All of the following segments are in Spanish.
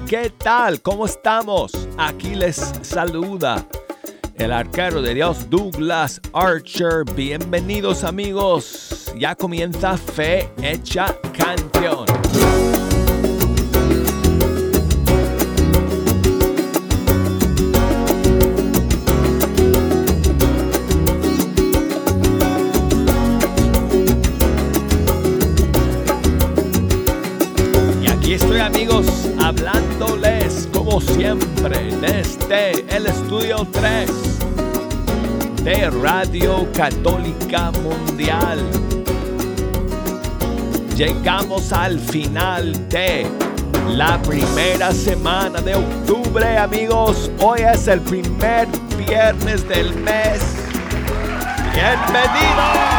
¿qué tal? ¿Cómo estamos? Aquí les saluda el arquero de Dios Douglas Archer. Bienvenidos amigos, ya comienza Fe Hecha Canción. Siempre desde el estudio 3 de Radio Católica Mundial. Llegamos al final de la primera semana de octubre, amigos. Hoy es el primer viernes del mes. ¡Bienvenidos!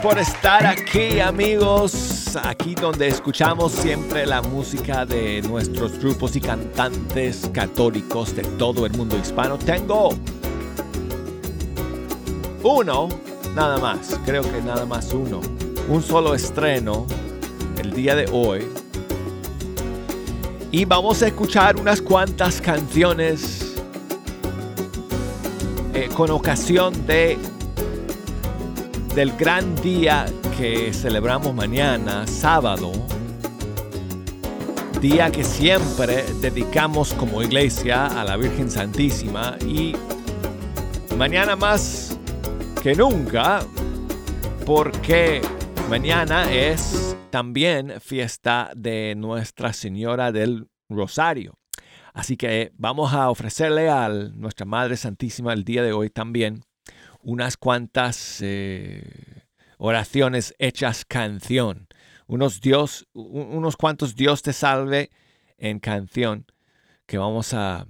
Por estar aquí amigos, aquí donde escuchamos siempre la música de nuestros grupos y cantantes católicos de todo el mundo hispano. Tengo uno, nada más, creo que nada más uno, un solo estreno el día de hoy. Y vamos a escuchar unas cuantas canciones eh, con ocasión de del gran día que celebramos mañana, sábado, día que siempre dedicamos como iglesia a la Virgen Santísima y mañana más que nunca porque mañana es también fiesta de Nuestra Señora del Rosario. Así que vamos a ofrecerle a nuestra Madre Santísima el día de hoy también unas cuantas eh, oraciones hechas canción, unos, Dios, unos cuantos Dios te salve en canción que vamos a,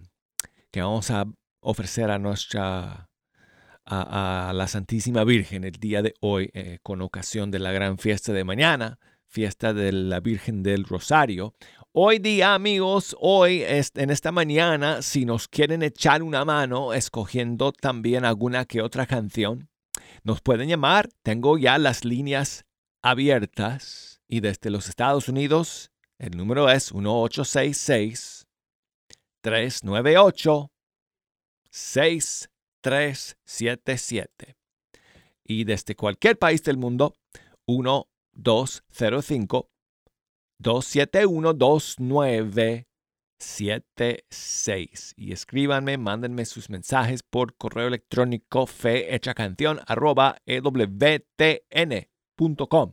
que vamos a ofrecer a nuestra a, la Santísima Virgen el día de hoy eh, con ocasión de la gran fiesta de mañana, fiesta de la Virgen del Rosario. Hoy día, amigos, hoy en esta mañana, si nos quieren echar una mano escogiendo también alguna que otra canción, nos pueden llamar. Tengo ya las líneas abiertas y desde los Estados Unidos el número es 1866 398 6377. Y desde cualquier país del mundo, 1205 271-2976. Y escríbanme, mándenme sus mensajes por correo electrónico fehechacanción.com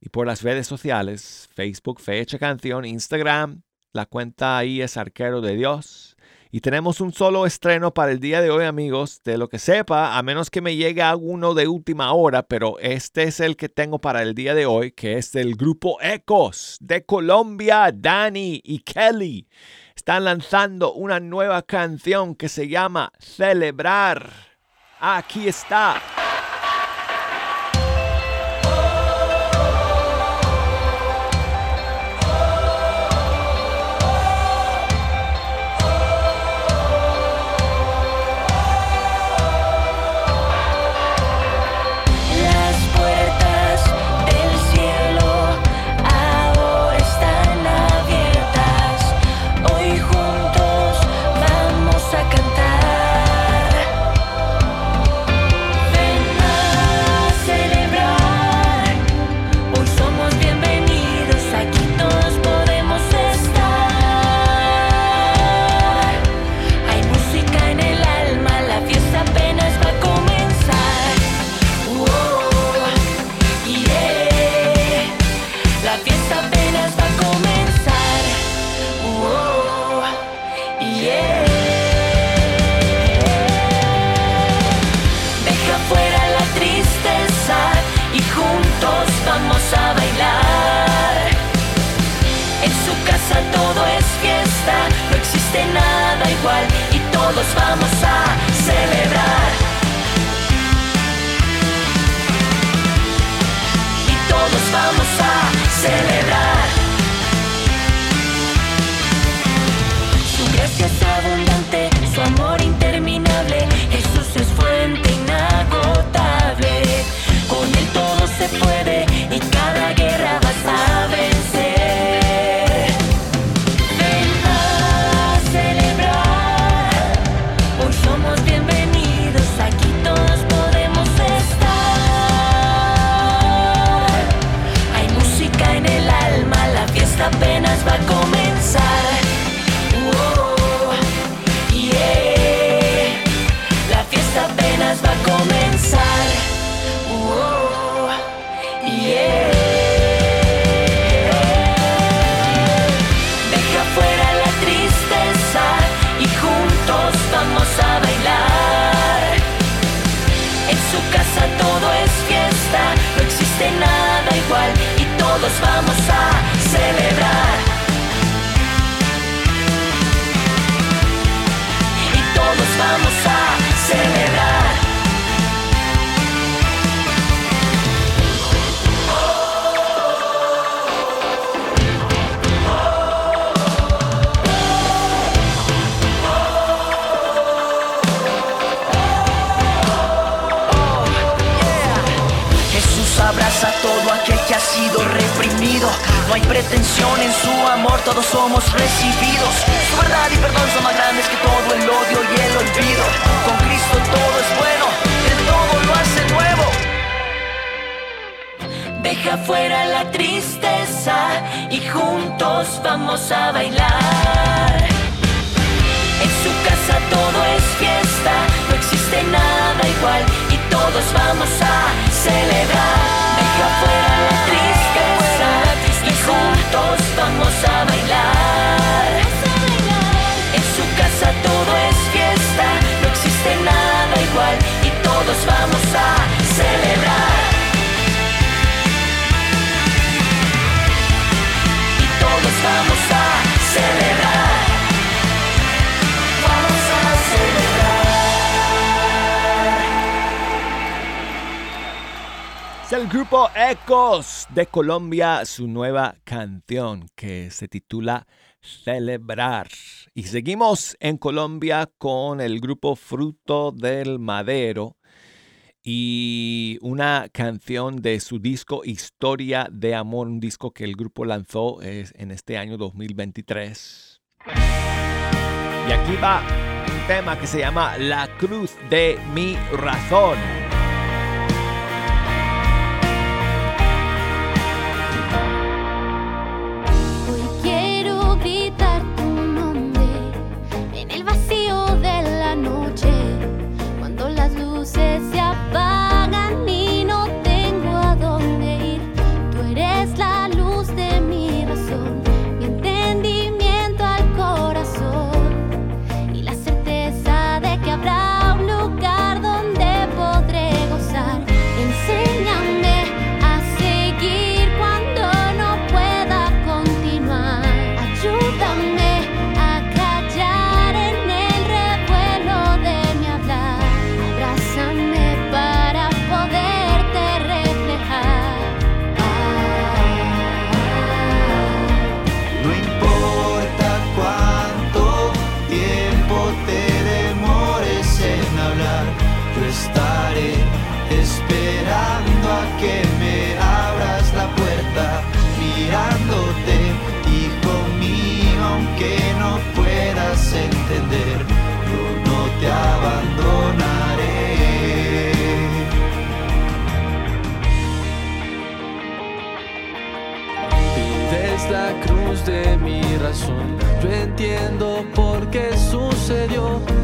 y por las redes sociales, Facebook Fecha Canción, Instagram, la cuenta ahí es Arquero de Dios. Y tenemos un solo estreno para el día de hoy, amigos. De lo que sepa, a menos que me llegue alguno de última hora, pero este es el que tengo para el día de hoy, que es del grupo Ecos de Colombia, Danny y Kelly. Están lanzando una nueva canción que se llama Celebrar. Aquí está. No hay pretensión en su amor, todos somos recibidos. Su verdad y perdón son más grandes que todo el odio y el olvido. Con Cristo todo es bueno, Él todo lo hace nuevo. Deja fuera la tristeza y juntos vamos a bailar. En su casa todo es fiesta, no existe nada igual y todos vamos a celebrar. Vamos a celebrar. Y todos vamos a celebrar. Vamos a celebrar. Es el grupo Ecos de Colombia, su nueva canción que se titula Celebrar. Y seguimos en Colombia con el grupo Fruto del Madero y una canción de su disco Historia de Amor, un disco que el grupo lanzó en este año 2023. Y aquí va un tema que se llama La Cruz de mi Razón.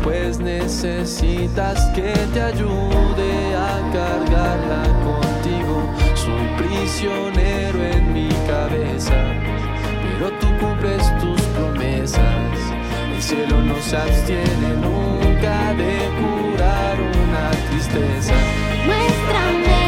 Pues necesitas que te ayude a cargarla contigo. Soy prisionero en mi cabeza, pero tú cumples tus promesas. El cielo no se abstiene nunca de curar una tristeza. Muéstrame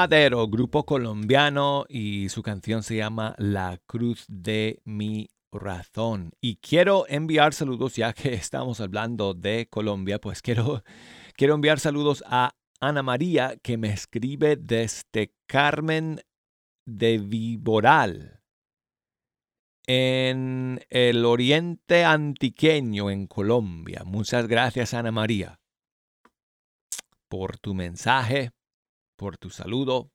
Madero, grupo colombiano y su canción se llama La Cruz de mi Razón. Y quiero enviar saludos, ya que estamos hablando de Colombia, pues quiero, quiero enviar saludos a Ana María que me escribe desde Carmen de Viboral, en el oriente antiqueño en Colombia. Muchas gracias Ana María por tu mensaje por tu saludo,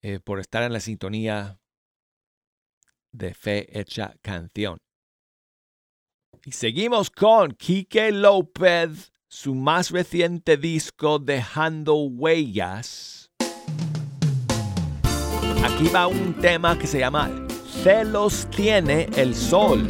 eh, por estar en la sintonía de Fe Hecha Canción. Y seguimos con Quique López, su más reciente disco Dejando Huellas. Aquí va un tema que se llama Celos tiene el sol.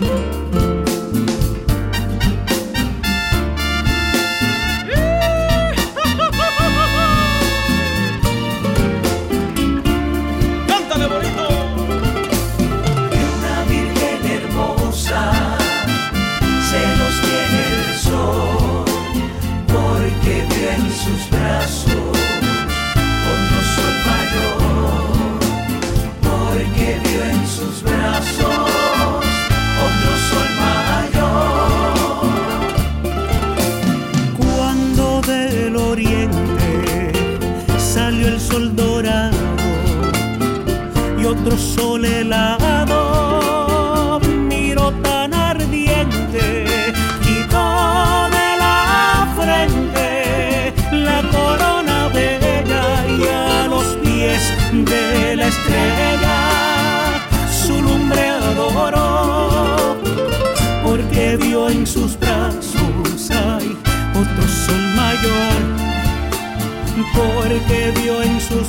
Porque vio en sus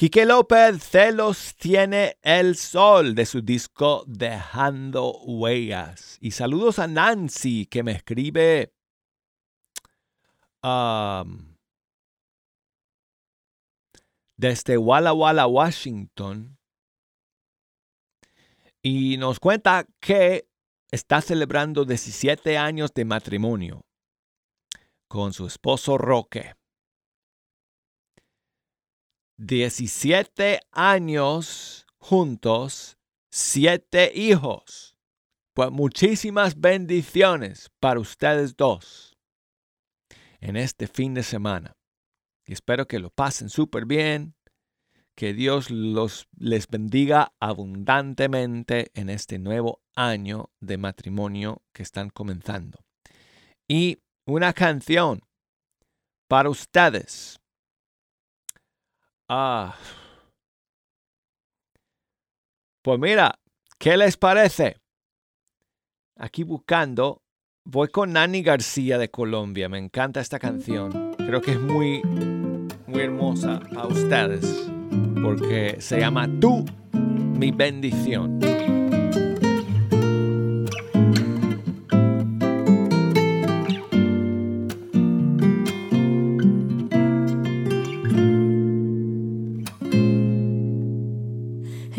Quique López, Celos tiene el sol de su disco Dejando Huellas. Y saludos a Nancy que me escribe um, desde Walla Walla, Washington. Y nos cuenta que está celebrando 17 años de matrimonio con su esposo Roque. 17 años juntos, 7 hijos. Pues muchísimas bendiciones para ustedes dos en este fin de semana. Y espero que lo pasen súper bien. Que Dios los, les bendiga abundantemente en este nuevo año de matrimonio que están comenzando. Y una canción para ustedes. Ah. Pues mira, ¿qué les parece? Aquí buscando, voy con Nani García de Colombia. Me encanta esta canción. Creo que es muy, muy hermosa para ustedes. Porque se llama Tú, mi bendición.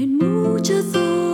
Hay muchas horas.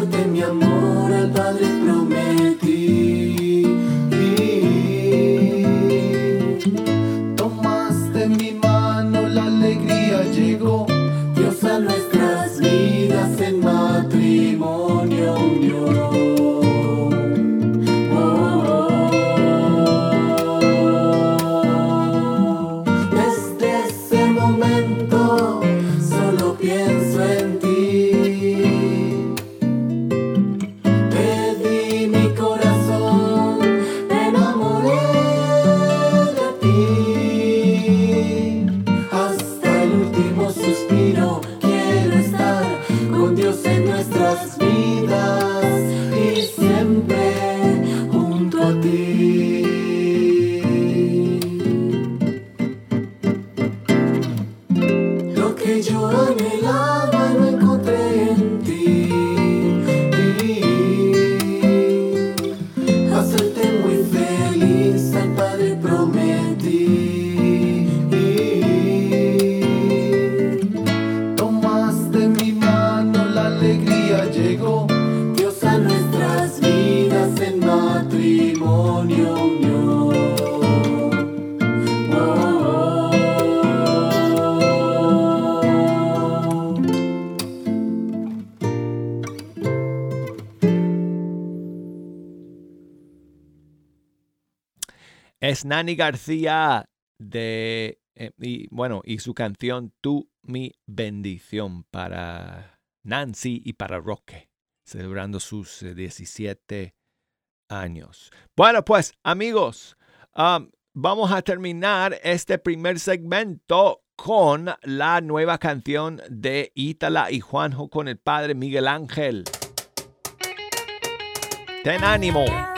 darte mi amor. Nani García de eh, y bueno, y su canción Tú mi bendición para Nancy y para Roque, celebrando sus eh, 17 años. Bueno, pues amigos, vamos a terminar este primer segmento con la nueva canción de Ítala y Juanjo con el padre Miguel Ángel. Ten ánimo.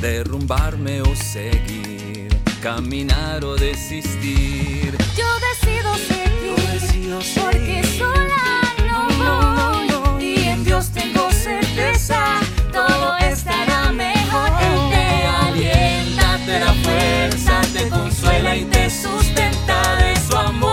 Derrumbarme o seguir, caminar o desistir. Yo decido seguir, Yo decido porque sola no, No, no, no, voy. Y en Dios tengo certeza, todo estará mejor. Él te alienta, te da fuerza, te consuela y te sustenta de su amor.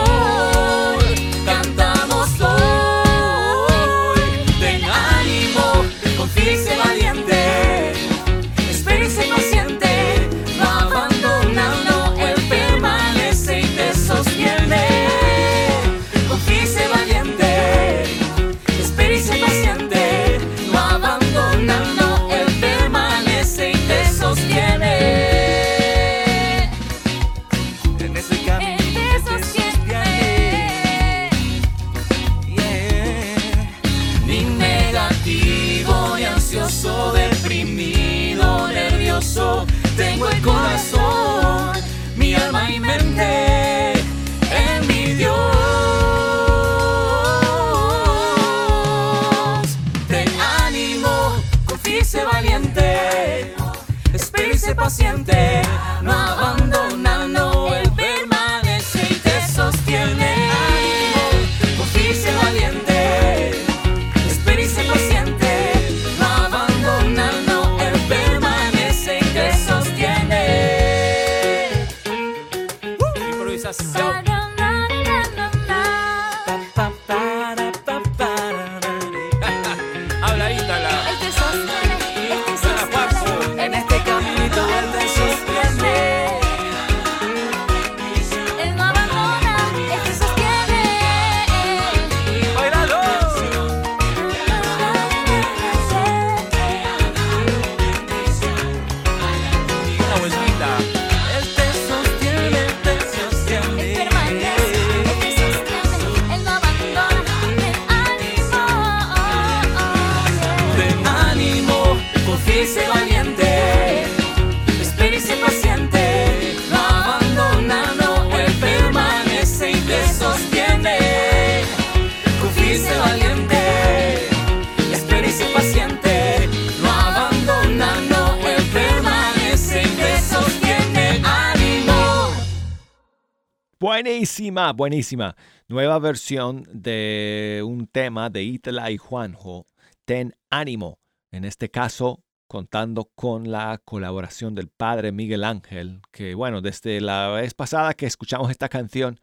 Buenísima. Nueva versión de un tema de Itala y Juanjo, Ten Ánimo. En este caso, contando con la colaboración del padre Miguel Ángel, que bueno, desde la vez pasada que escuchamos esta canción,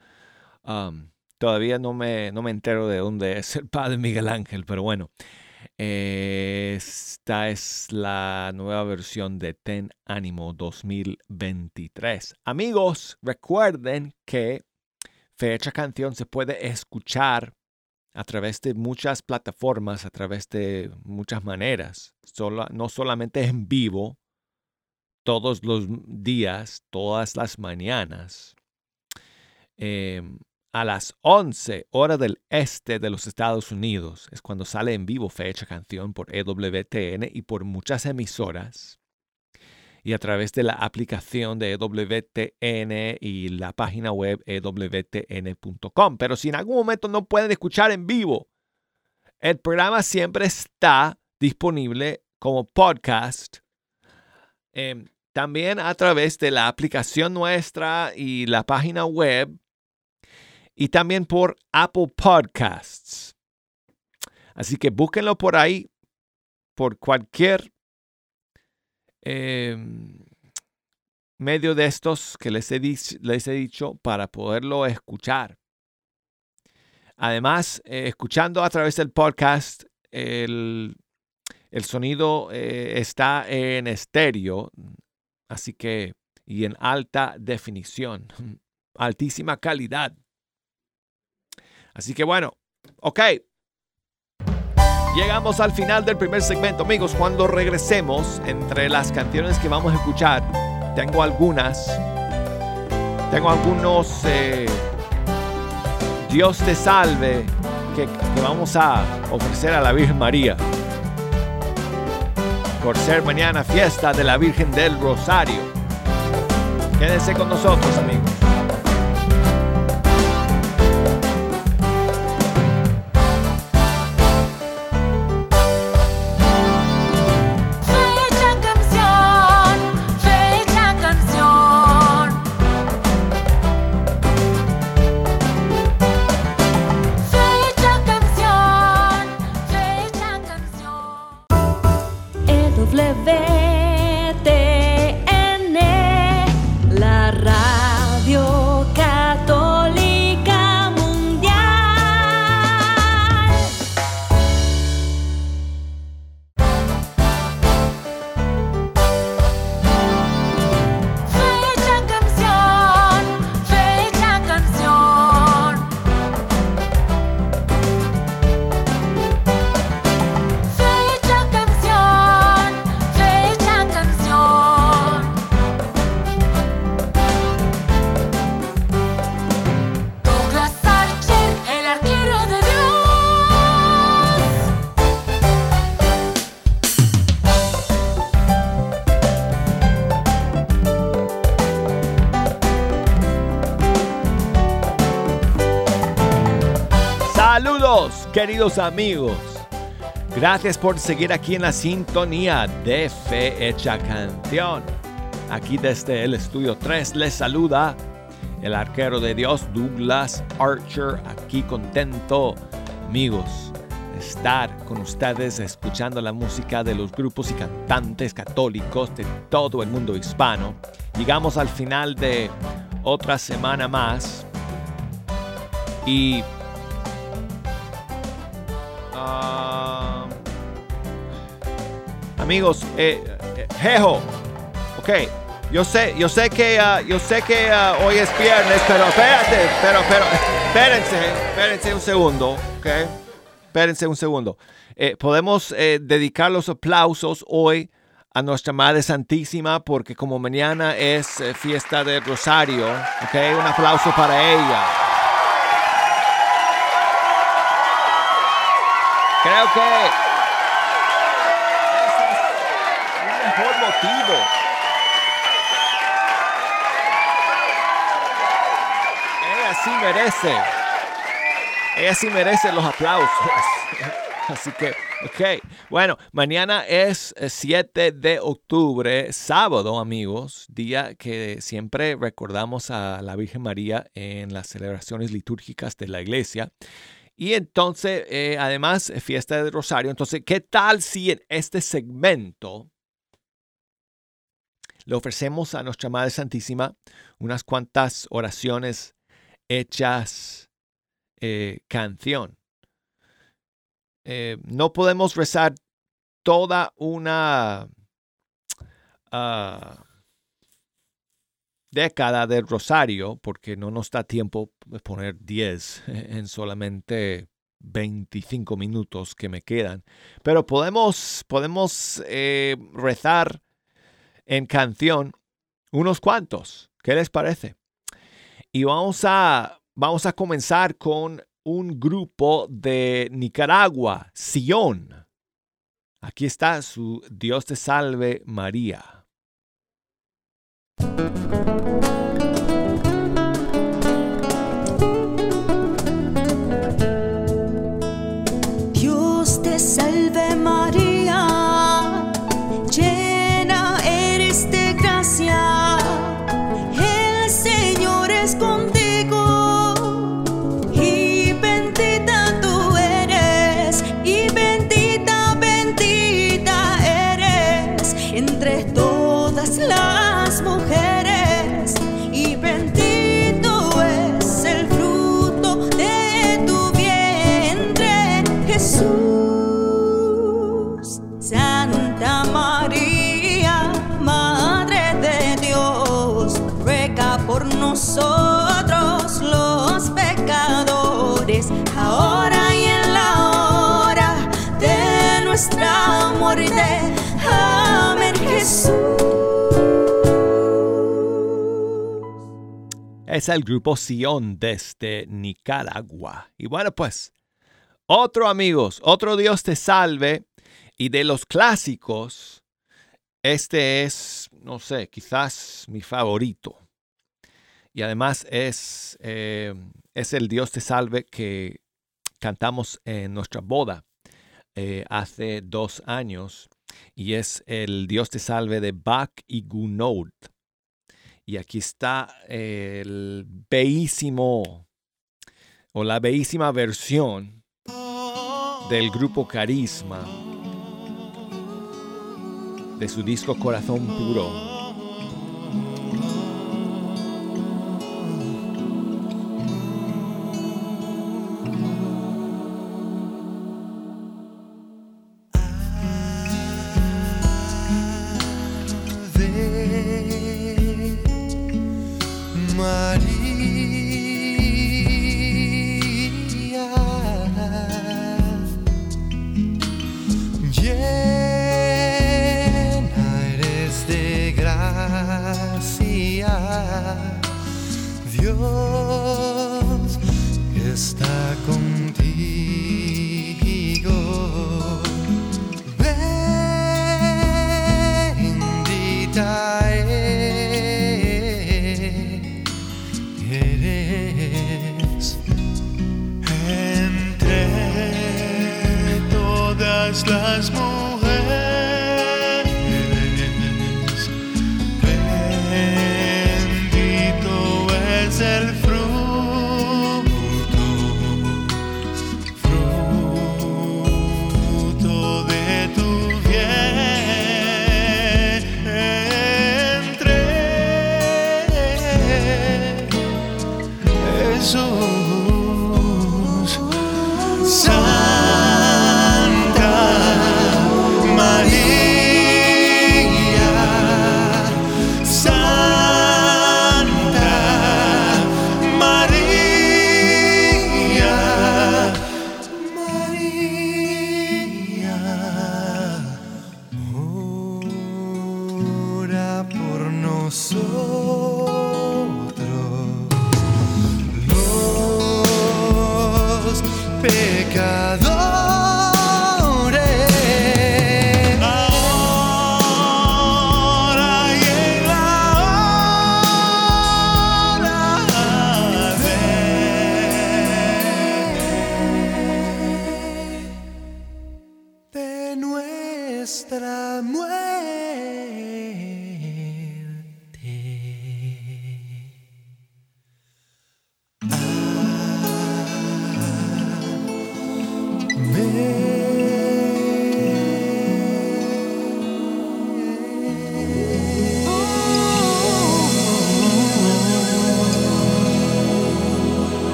um, todavía no me, no me entero de dónde es el padre Miguel Ángel, pero bueno. eh, esta es la nueva versión de Ten Ánimo 2023. Amigos, recuerden que Fecha Canción se puede escuchar a través de muchas plataformas, a través de muchas maneras. No solamente en vivo, todos los días, todas las mañanas. Em, a las 11 horas del este de los Estados Unidos es cuando sale en vivo Fecha Canción por EWTN y por muchas emisoras y a través de la aplicación de EWTN y la página web ewtn.com. Pero si en algún momento no pueden escuchar en vivo, el programa siempre está disponible como podcast. em, también a través de la aplicación nuestra y la página web. Y también por Apple Podcasts. Así que búsquenlo por ahí, por cualquier em, medio de estos que les he, les he dicho para poderlo escuchar. Además, eh, escuchando a través del podcast, el, el sonido eh, está en estéreo, así que, y en alta definición, altísima calidad. Así que bueno, ok. Llegamos al final del primer segmento, amigos. Cuando regresemos, entre las canciones que vamos a escuchar, tengo algunas. Tengo algunos eh, Dios te salve que, que vamos a ofrecer a la Virgen María. Por ser mañana fiesta de la Virgen del Rosario. Quédense con nosotros, amigos. EWTN, queridos amigos. Gracias por seguir aquí en la sintonía de Fe Hecha Canción. Aquí desde el estudio 3 les saluda el arquero de Dios, Douglas Archer, aquí contento, amigos, estar con ustedes escuchando la música de los grupos y cantantes católicos de todo el mundo hispano. Llegamos al final de otra semana más y Ah, amigos, eh, eh, Jejo, ok, yo sé, yo sé que, ah, yo sé que ah, hoy es viernes, pero espérate, pero, pero, espérense, espérense un segundo, ok, espérense un segundo. Eh, podemos eh, dedicar los aplausos hoy a nuestra Madre Santísima porque como mañana es eh, fiesta del Rosario, ok, un aplauso para ella. Creo que es un mejor motivo. Ella sí merece. Ella sí merece los aplausos. Así que, ok. Bueno, mañana es eh, 7 de octubre, sábado, amigos, día que siempre recordamos a la Virgen María en las celebraciones litúrgicas de la iglesia. Y entonces, eh, además, eh, fiesta de Rosario. Entonces, ¿qué tal si en este segmento le ofrecemos a nuestra Madre Santísima unas cuantas oraciones hechas eh, canción? No podemos rezar toda una ah, década del rosario porque no nos da tiempo de poner 10 en solamente 25 minutos que me quedan. Pero podemos, podemos eh, rezar en canción unos cuantos. ¿Qué les parece? Y vamos a, vamos a comenzar con un grupo de Nicaragua, Sion. Aquí está su Dios te salve María. Dios Es el grupo Sion desde Nicaragua. Y bueno, pues, otro amigos, otro Dios te salve. Y de los clásicos, este es, no sé, quizás mi favorito. Y además es, eh, es el Dios te salve que cantamos en nuestra boda eh, hace dos años. Y es el Dios te salve de Bach y Gounod. Y aquí está el bellísimo o la bellísima versión del grupo Carisma de su disco Corazón Puro. María, llena eres de gracia, Dios está contigo.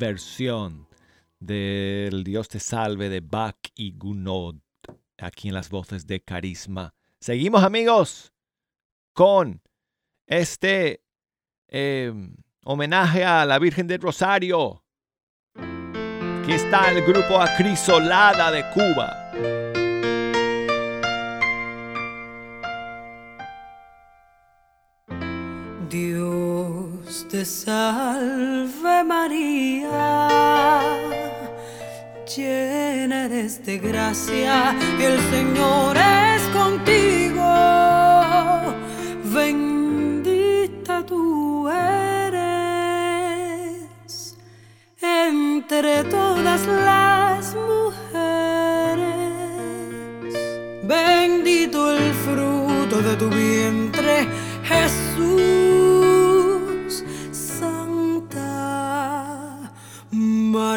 Versión del Dios te salve de Bach y Gounod aquí en las voces de Carisma. Seguimos amigos con este eh, homenaje a la Virgen del Rosario. Aquí está el grupo Acrisolada de Cuba. Te salve María, llena eres de gracia, el Señor es contigo, bendita tú eres entre todas las mujeres, bendito el fruto de tu vientre, Jesús,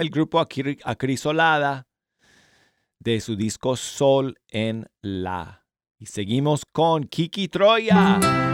El grupo Acri- Acrisolada de su disco Sol en La. Y seguimos con Kiki Troya.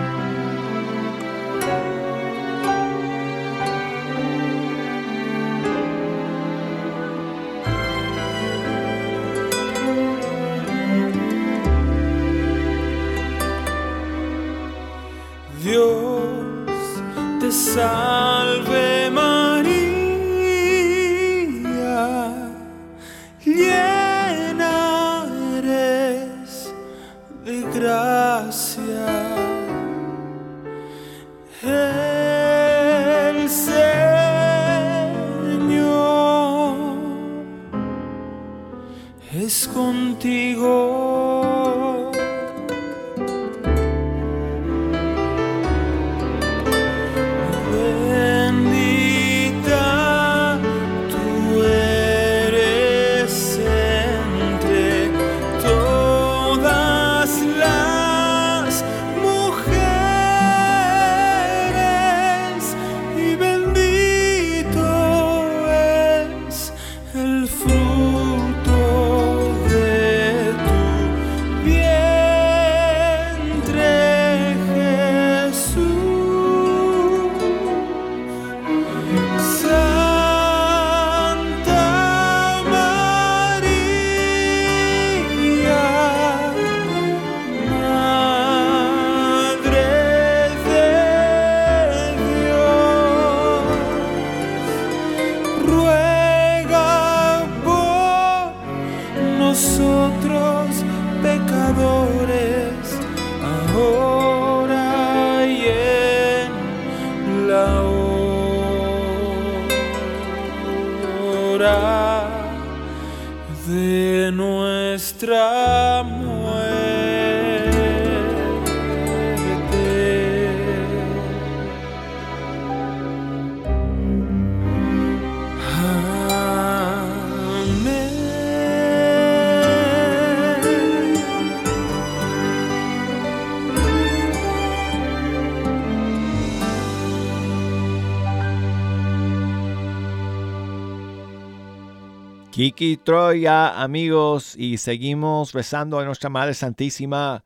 Kiki Troya, amigos, y seguimos rezando a nuestra Madre Santísima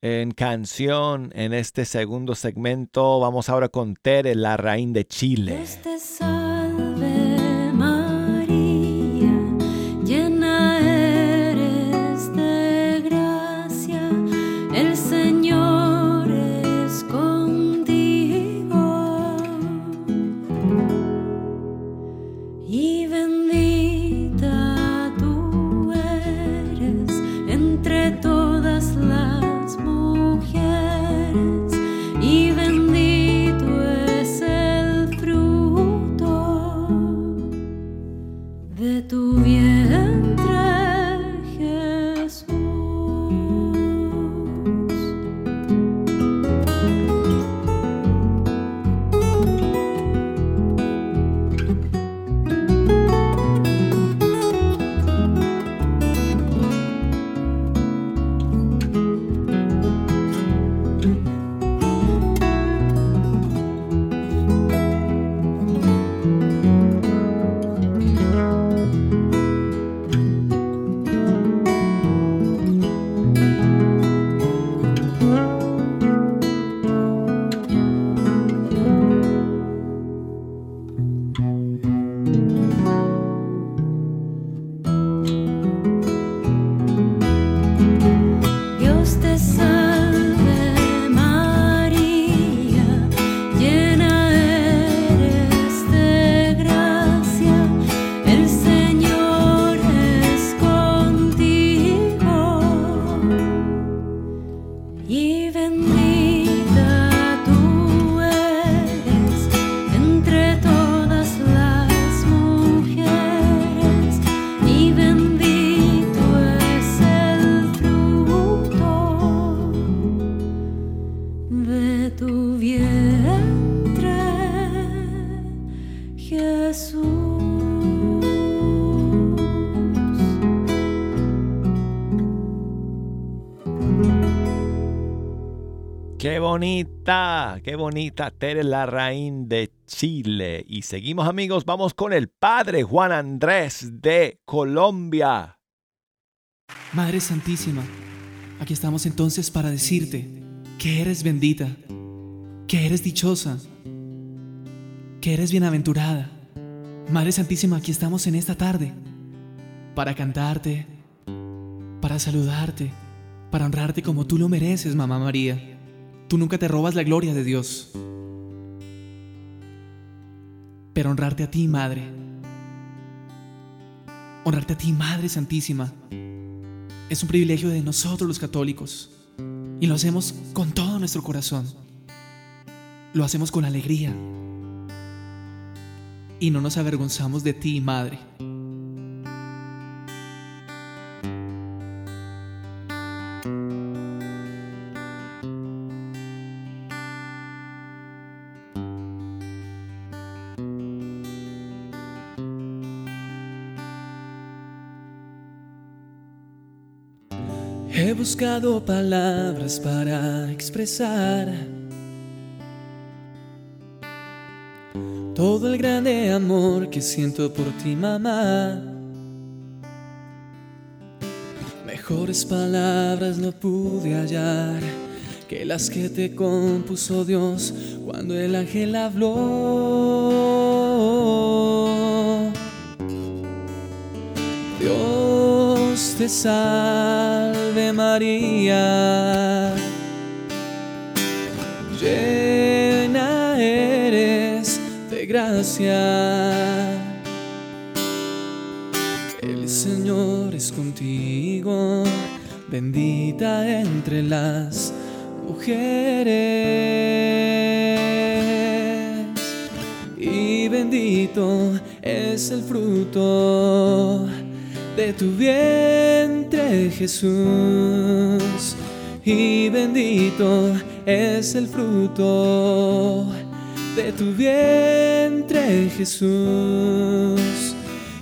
en canción en este segundo segmento. Vamos ahora con Tere, la reina de Chile. Bonita, qué bonita Tere Larraín de Chile. Y seguimos amigos, vamos con el Padre Juan Andrés de Colombia. Madre Santísima, aquí estamos entonces para decirte que eres bendita, que eres dichosa, que eres bienaventurada. Madre Santísima, aquí estamos en esta tarde para cantarte, para saludarte, para honrarte como tú lo mereces, Mamá María. Tú nunca te robas la gloria de Dios. Pero honrarte a ti, Madre. Honrarte a ti, Madre Santísima. Es un privilegio de nosotros los católicos. Y lo hacemos con todo nuestro corazón. Lo hacemos con alegría. Y no nos avergonzamos de ti, Madre. Buscado palabras para expresar todo el grande amor que siento por ti, mamá. Mejores palabras no pude hallar que las que te compuso Dios cuando el ángel habló. Dios te salve María, llena eres de gracia. El Señor es contigo, bendita entre las mujeres. Y bendito es el fruto de tu vientre, Jesús. Y bendito es el fruto de tu vientre, Jesús.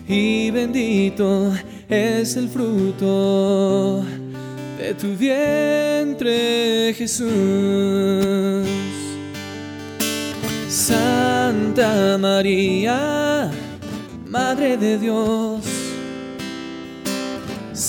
Y bendito es el fruto de tu vientre, Jesús. Santa María, Madre de Dios.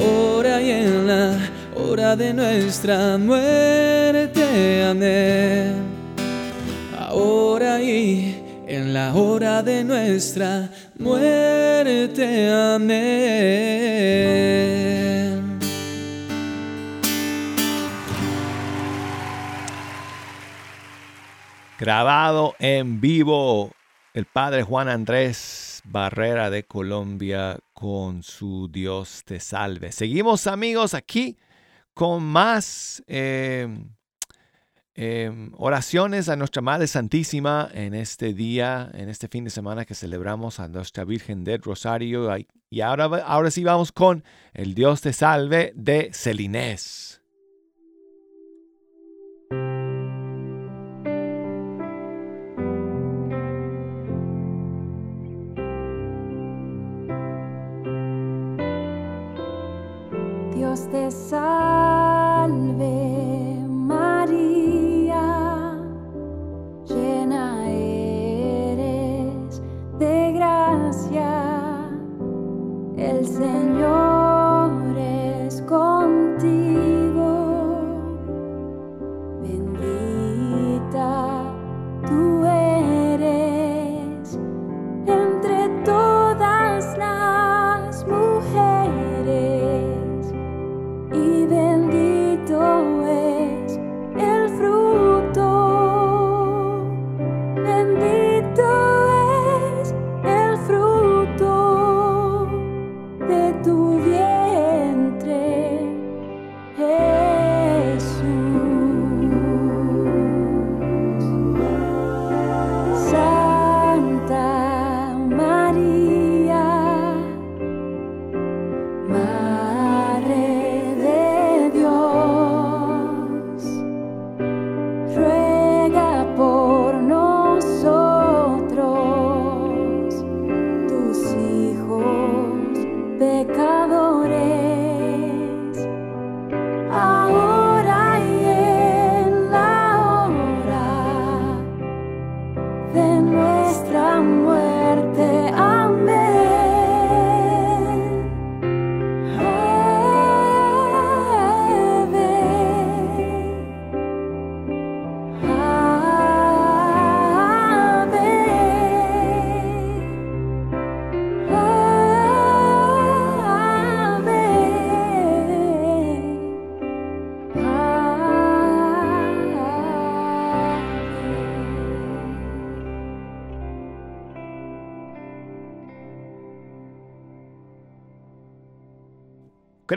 Ahora y en la hora de nuestra muerte. Amén. Ahora y en la hora de nuestra muerte. Amén. Grabado en vivo el padre Juan Andrés Barrera de Colombia con su Dios te salve. Seguimos amigos aquí con más eh, eh, oraciones a nuestra Madre Santísima en este día, en este fin de semana que celebramos a nuestra Virgen del Rosario. Y ahora, ahora sí vamos con el Dios te salve de Celinés.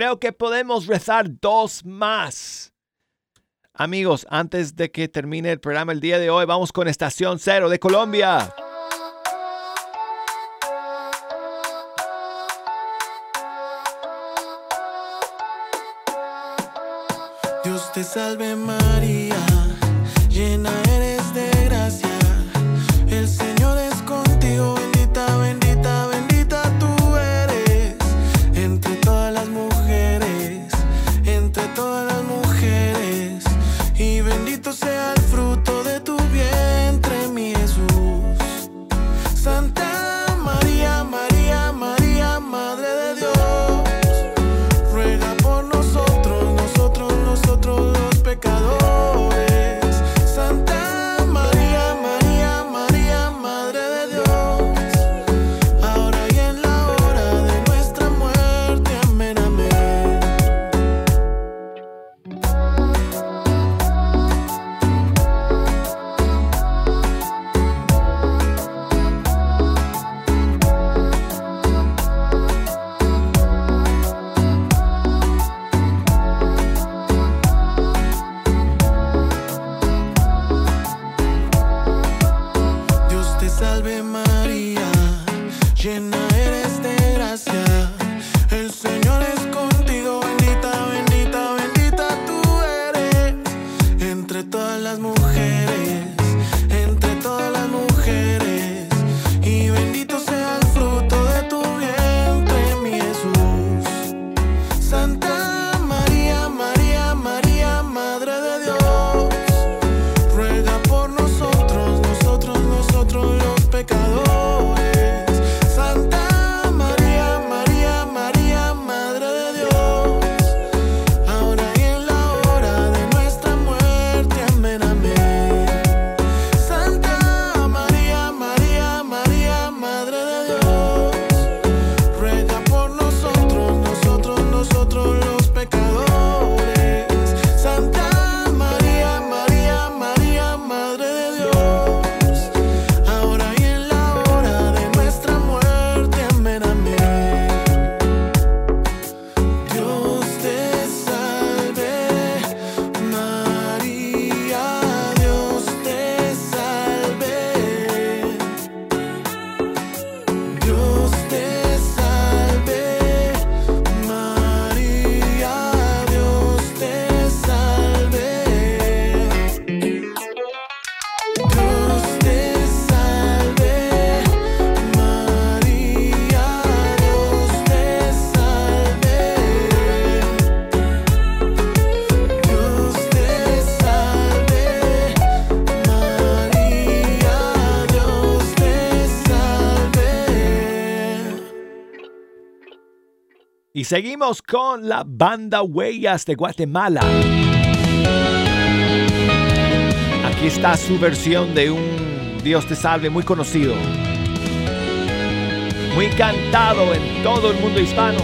Creo que podemos rezar dos más. Amigos, antes de que termine el programa el día de hoy, vamos con Estación Cero de Colombia. Dios te salve María. Seguimos con la banda Huellas de Guatemala. Aquí está su versión de un Dios te salve muy conocido. Muy cantado en todo el mundo hispano.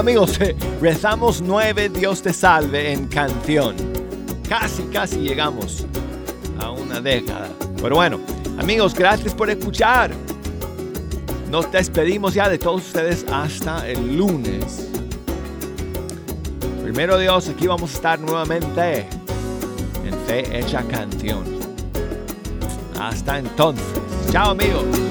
Amigos, rezamos nueve Dios te salve en canción. Casi, casi llegamos a una década. Pero bueno, amigos, gracias por escuchar. Nos despedimos ya de todos ustedes hasta el lunes. Primero Dios, aquí vamos a estar nuevamente en Fe Hecha Canción. Hasta entonces. Chao amigos.